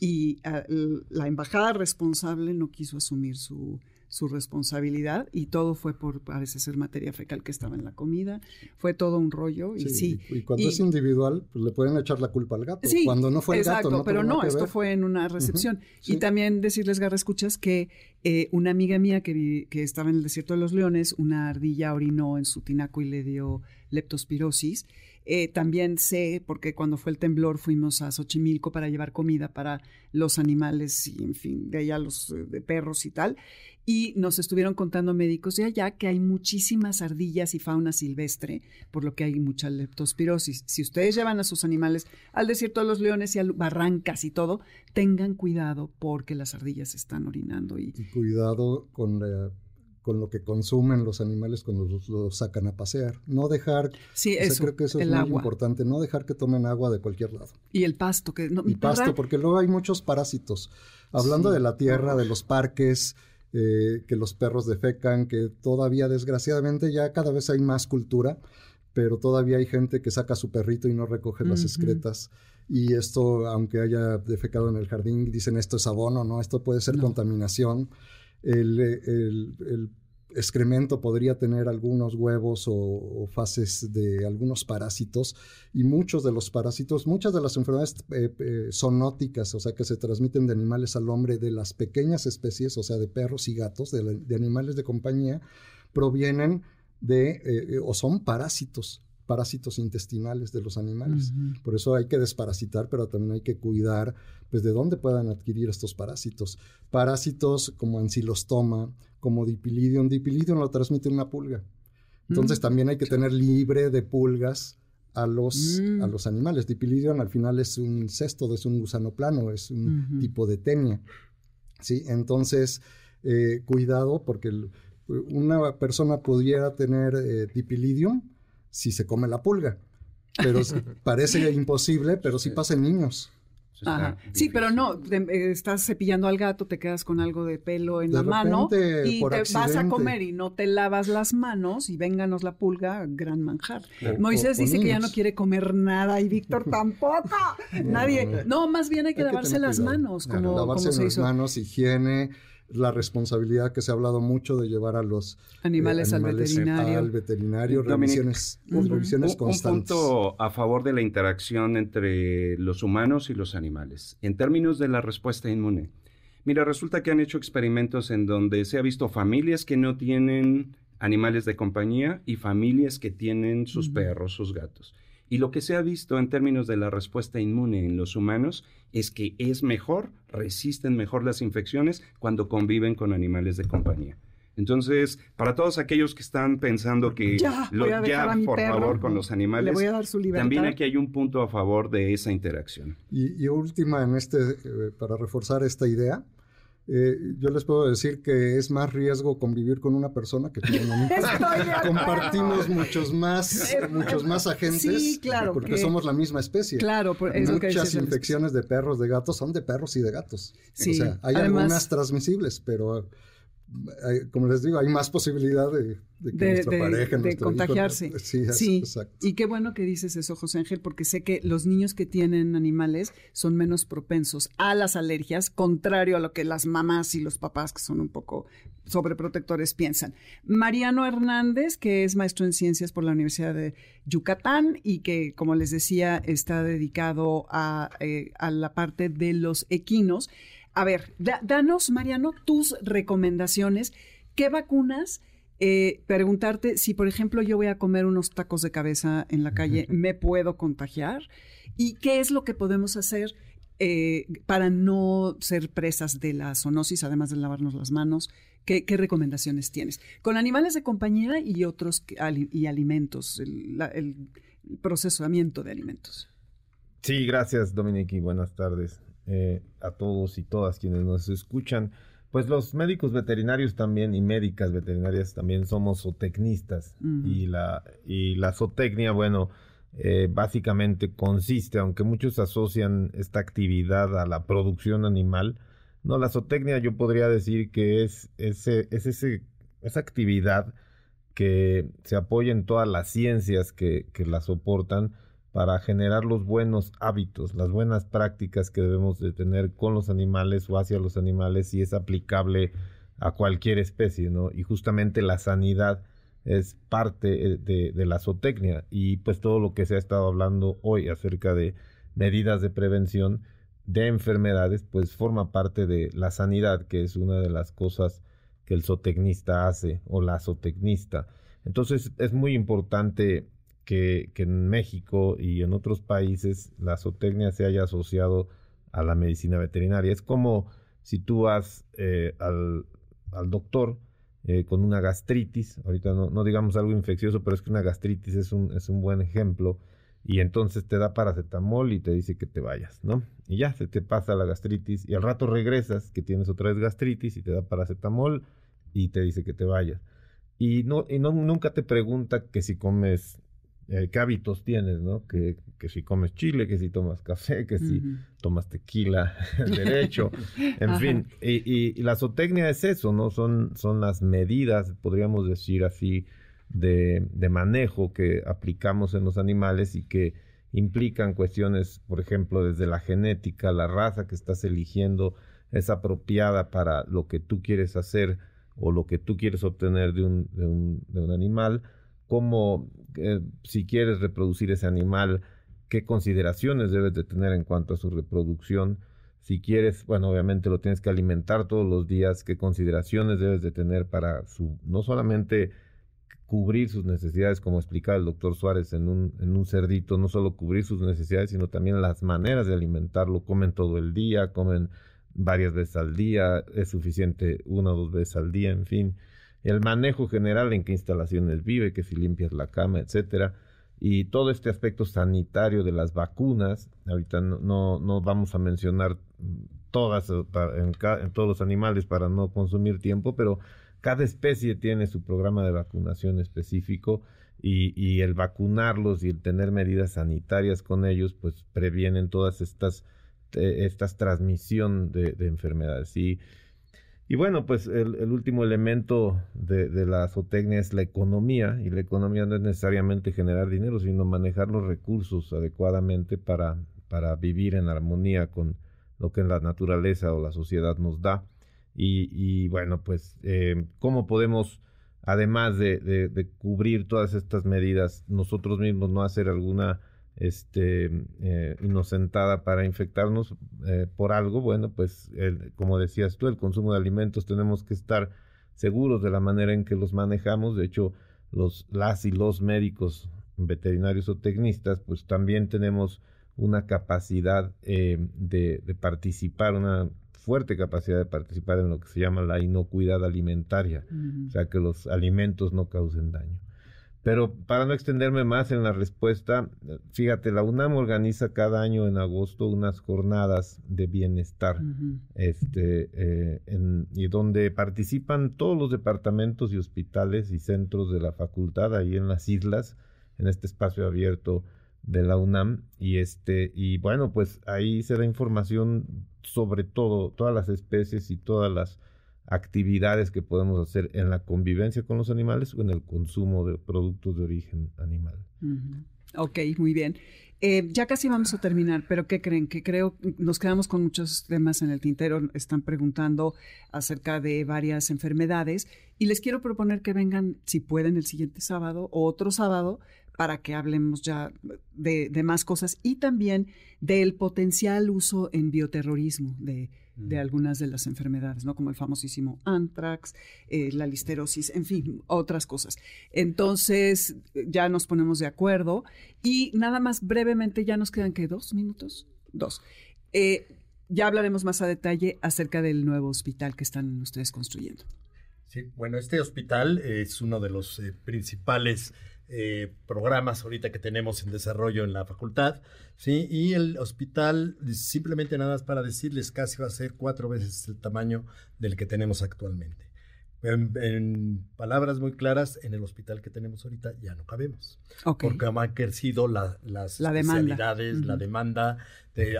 Y ah, la embajada responsable no quiso asumir su, su responsabilidad y todo fue por, parece ser materia fecal que estaba en la comida. Fue todo un rollo y sí. y cuando es individual, pues le pueden echar la culpa al gato. Sí, cuando no fue el gato, no pero no, esto fue en una recepción. y también decirles, Garra, escuchas que eh, una amiga mía que, que estaba en el desierto de los leones, una ardilla orinó en su tinaco y le dio leptospirosis. Eh, también sé, porque cuando fue el temblor fuimos a Xochimilco para llevar comida para los animales y, en fin, de allá los eh, de perros y tal. Y nos estuvieron contando médicos de allá que hay muchísimas ardillas y fauna silvestre, por lo que hay mucha leptospirosis. Si ustedes llevan a sus animales al desierto de los leones y a barrancas y todo, tengan cuidado porque las ardillas están orinando. Y, y cuidado con la con lo que consumen los animales cuando los, sacan a pasear. No dejar, sí, eso, creo que eso es muy importante, no dejar que tomen agua de cualquier lado. Y el pasto, que no, y pasto, porque luego hay muchos parásitos. Hablando de la tierra, de los parques, eh, que los perros defecan, que todavía desgraciadamente ya cada vez hay más cultura, pero todavía hay gente que saca a su perrito y no recoge las excretas. Y esto, aunque haya defecado en el jardín, dicen esto es abono, ¿no? Esto puede ser contaminación el, excremento podría tener algunos huevos o, fases de algunos parásitos y muchos de los parásitos, muchas de las enfermedades eh, eh, o sea, que se transmiten de animales al hombre, de las pequeñas especies, o sea, de perros y gatos, de, animales de compañía, provienen de eh, o son parásitos parásitos intestinales de los animales. Por eso hay que desparasitar, pero también hay que cuidar pues de dónde puedan adquirir estos parásitos. Parásitos como ancilostoma, como dipilidium. Dipilidium lo transmite una pulga. Entonces mm. también hay que tener libre de pulgas a los, a mm. los animales. Dipilidium al final es un cesto, es un gusano plano, es un tipo de tenia. ¿sí? Entonces, eh, cuidado porque una persona pudiera tener eh, dipilidium si se come la pulga, pero parece imposible, pero sí pasa en niños. Sí, pero no, eh, estás cepillando al gato, te quedas con algo de pelo en la mano y te vas a comer y no te lavas las manos y vénganos la pulga, gran manjar. Moisés dice que ya no quiere comer nada y Víctor tampoco. Nadie. No, más bien hay que lavarse las manos, como, lavarse las manos, higiene, la responsabilidad que se ha hablado mucho de llevar a los animales, al veterinario, al veterinario revisiones, constantes. Un punto a favor de la interacción entre los humanos y los animales. En términos de la respuesta inmune. Mira, resulta que han hecho experimentos en donde se ha visto familias que no tienen animales de compañía y familias que tienen sus perros, sus gatos. Y lo que se ha visto en términos de la respuesta inmune en los humanos es que es mejor, resisten mejor las infecciones cuando conviven con animales de compañía. Entonces, para todos aquellos que están pensando que ya, lo, ya por favor, con los animales, también aquí hay un punto a favor de esa interacción. Y, última en este, eh, para reforzar esta idea, eh, yo les puedo decir que es más riesgo convivir con una persona que con un Compartimos muchos más, muchos más agentes. Sí, claro. Porque somos la misma especie. Claro, por, Muchas infecciones de perros, de gatos, son de perros y de gatos. Sí, o sea, hay algunas transmisibles, pero como les digo, hay más posibilidad de, que nuestra pareja, de contagiarse. sí, Exacto. Y qué bueno que dices eso, José Ángel, porque sé que los niños que tienen animales son menos propensos a las alergias, contrario a lo que las mamás y los papás, que son un poco sobreprotectores, piensan. Mariano Hernández, que es maestro en ciencias por la Universidad de Yucatán y que, como les decía, está dedicado a, eh, a la parte de los equinos. A ver, danos, Mariano, tus recomendaciones. ¿Qué vacunas? Eh, preguntarte si, por ejemplo, yo voy a comer unos tacos de cabeza en la calle, ¿me puedo contagiar? ¿Y qué es lo que podemos hacer eh, para no ser presas de la zoonosis, además de lavarnos las manos? ¿Qué, recomendaciones tienes? Con animales de compañía y otros y alimentos, el, el procesamiento de alimentos. Sí, gracias, Dominique, y buenas tardes. Eh, a todos y todas quienes nos escuchan. Pues los médicos veterinarios también y médicas veterinarias también somos zootecnistas y, la, y la zootecnia, bueno, eh, básicamente consiste, aunque muchos asocian esta actividad a la producción animal, no, la zootecnia yo podría decir que es, ese, es ese, esa actividad que se apoya en todas las ciencias que, que la soportan, para generar los buenos hábitos, las buenas prácticas que debemos de tener con los animales o hacia los animales y es aplicable a cualquier especie, ¿no? Y justamente la sanidad es parte eh, de, de, la zootecnia y pues todo lo que se ha estado hablando hoy acerca de medidas de prevención de enfermedades, pues forma parte de la sanidad, que es una de las cosas que el zootecnista hace o la zootecnista. Entonces es muy importante que, en México y en otros países la zootecnia se haya asociado a la medicina veterinaria. Es como si tú vas eh, al, doctor eh, con una gastritis, ahorita no, no, digamos algo infeccioso, pero es que una gastritis es un, es un buen ejemplo, y entonces te da paracetamol y te dice que te vayas, ¿no? Y ya se te pasa la gastritis y al rato regresas que tienes otra vez gastritis y te da paracetamol y te dice que te vayas. Y no, y no nunca te pregunta que si comes eh, qué hábitos tienes, ¿no? Que, que, si comes chile, que si tomas café, que si tomas tequila derecho, en fin. Y, la zootecnia es eso, ¿no? Son, son las medidas, podríamos decir así, de, de, manejo que aplicamos en los animales y que implican cuestiones, por ejemplo, desde la genética, la raza que estás eligiendo es apropiada para lo que tú quieres hacer o lo que tú quieres obtener de un, de un, de un animal cómo, eh, si quieres reproducir ese animal, qué consideraciones debes de tener en cuanto a su reproducción. Si quieres, bueno, obviamente lo tienes que alimentar todos los días, qué consideraciones debes de tener para su, no solamente cubrir sus necesidades, como explicaba el doctor Suárez en un, en un cerdito, no solo cubrir sus necesidades, sino también las maneras de alimentarlo. Comen todo el día, comen varias veces al día, es suficiente una o dos veces al día, en fin el manejo general en qué instalaciones vive, que si limpias la cama, etcétera, y todo este aspecto sanitario de las vacunas. Ahorita no, no, vamos a mencionar todas, en, todos los animales para no consumir tiempo, pero cada especie tiene su programa de vacunación específico y, el vacunarlos y el tener medidas sanitarias con ellos, pues previenen todas estas, eh, estas transmisión de, enfermedades. Y, y, bueno, pues el, último elemento de, de, la zootecnia es la economía, y la economía no es necesariamente generar dinero, sino manejar los recursos adecuadamente para, para vivir en armonía con lo que la naturaleza o la sociedad nos da. Y, bueno, pues, eh, ¿cómo podemos además de, cubrir todas estas medidas, nosotros mismos no hacer alguna este, eh, inocentada para infectarnos eh, por algo, bueno, pues como decías tú, el consumo de alimentos tenemos que estar seguros de la manera en que los manejamos. De hecho, los, las y los médicos veterinarios o tecnistas, pues también tenemos una capacidad eh, de, de, participar, una fuerte capacidad de participar en lo que se llama la inocuidad alimentaria, o sea, que los alimentos no causen daño. Pero para no extenderme más en la respuesta, fíjate, la UNAM organiza cada año en agosto unas jornadas de bienestar, este, eh, y donde participan todos los departamentos y hospitales y centros de la facultad ahí en las islas, en este espacio abierto de la UNAM. Y este y bueno pues ahí se da información sobre todo todas las especies y todas las actividades que podemos hacer en la convivencia con los animales o en el consumo de productos de origen animal. Ok, muy bien. Eh, ya casi vamos a terminar, pero ¿qué creen? Que creo nos quedamos con muchos temas en el tintero. Están preguntando acerca de varias enfermedades y les quiero proponer que vengan, si pueden, el siguiente sábado o otro sábado para que hablemos ya de, más cosas y también del potencial uso en bioterrorismo de, de, algunas de las enfermedades, ¿no? Como el famosísimo anthrax, eh, la listerosis, en fin, otras cosas. Entonces, ya nos ponemos de acuerdo y nada más brevemente, ya nos quedan que dos minutos, dos. Eh, ya hablaremos más a detalle acerca del nuevo hospital que están ustedes construyendo. Sí, bueno, este hospital es uno de los eh, principales eh, programas ahorita que tenemos en desarrollo en la facultad, ¿sí? Y el hospital, simplemente nada más para decirles, casi va a ser cuatro veces el tamaño del que tenemos actualmente. En, palabras muy claras, en el hospital que tenemos ahorita ya no cabemos. Porque han crecido las especialidades, la demanda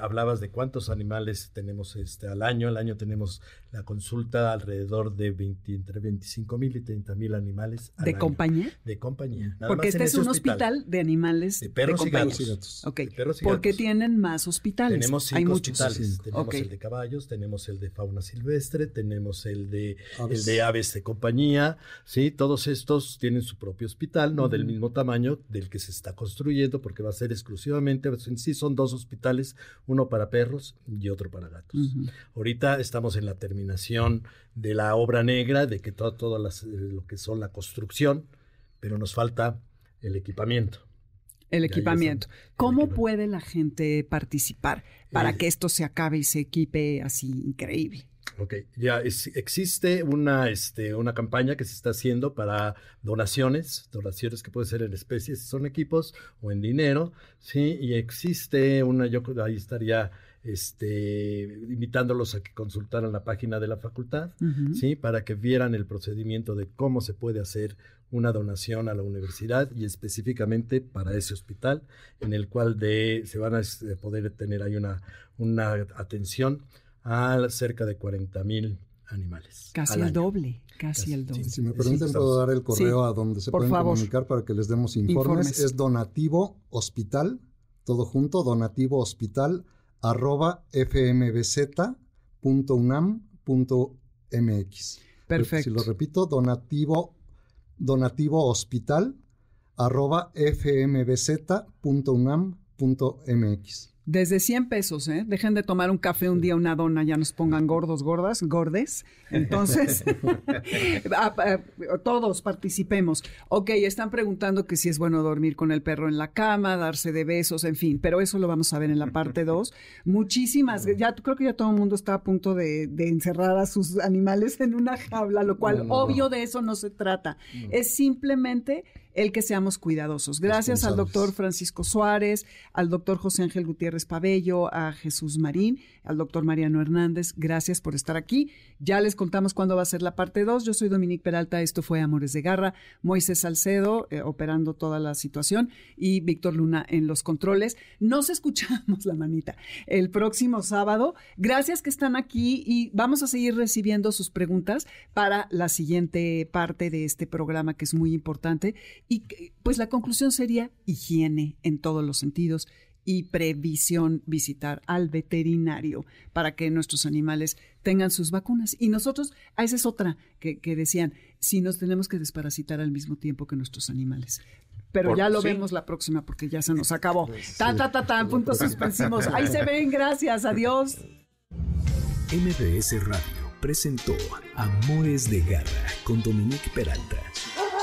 hablabas de cuántos animales tenemos este, al año. Al año tenemos la consulta alrededor de 20, entre 25 mil y 30 mil animales. ¿De compañía? De compañía. Porque este es un hospital. de animales de perros y gatos. Porque tienen más hospitales. Tenemos cinco hospitales. Tenemos el de caballos, tenemos el de fauna silvestre, tenemos el de aves. el de aves de compañía. Sí, todos estos tienen su propio hospital, no del mismo tamaño del que se está construyendo, porque va a ser exclusivamente, en sí son dos hospitales uno para perros y otro para gatos. Ahorita estamos en la terminación de la obra negra, de que todo, todo eh, lo que son la construcción, pero nos falta el equipamiento. El equipamiento. ¿Cómo puede la gente participar para eh, que esto se acabe y se equipe así increíble? Ok, ya existe una, este, una campaña que se está haciendo para donaciones, donaciones que pueden ser en especies, son equipos o en dinero, ¿sí? Y existe una, yo ahí estaría este, invitándolos a que consultaran la página de la facultad, ¿sí? Para que vieran el procedimiento de cómo se puede hacer una donación a la universidad y específicamente para ese hospital, en el cual de, se van a este, poder tener ahí una, una atención a cerca de 40 mil animales. Casi el doble, casi, el doble. si me permiten, puedo dar el correo a donde se pueden comunicar para que les demos informes. Es donativo hospital, todo junto, donativo hospital, arroba fmbz.unam.mx. Perfecto. Si lo repito, donativo, donativo hospital, arroba fmbz.unam.mx. Desde 100 pesos, ¿eh? Dejen de tomar un café un día, una dona, ya nos pongan gordos, gordas, gordes. Entonces, todos participemos. Ok, están preguntando que si es bueno dormir con el perro en la cama, darse de besos, en fin, pero eso lo vamos a ver en la parte 2. Muchísimas, ya creo que ya todo el mundo está a punto de, encerrar a sus animales en una jaula, lo cual obvio de eso no se trata. Es simplemente el que seamos cuidadosos. Gracias al doctor Francisco Suárez, al doctor José Ángel Gutiérrez Pabello, a Jesús Marín, al doctor Mariano Hernández. Gracias por estar aquí. Ya les contamos cuándo va a ser la parte 2. Yo soy Dominique Peralta, esto fue Amores de Garra, Moisés Salcedo eh, operando toda la situación y Víctor Luna en los controles. Nos escuchamos la manita el próximo sábado. Gracias que están aquí y vamos a seguir recibiendo sus preguntas para la siguiente parte de este programa que es muy importante. Y pues la conclusión sería higiene en todos los sentidos y previsión visitar al veterinario para que nuestros animales tengan sus vacunas. Y nosotros, a ah, esa es otra que, decían, si nos tenemos que desparasitar al mismo tiempo que nuestros animales. Pero ya lo vemos la próxima porque ya se nos acabó. Pues ta, ta, ta, ta, puntos suspensivos. Ahí se ven, gracias, adiós. MBS Radio presentó Amores de Garra con Dominique Peralta.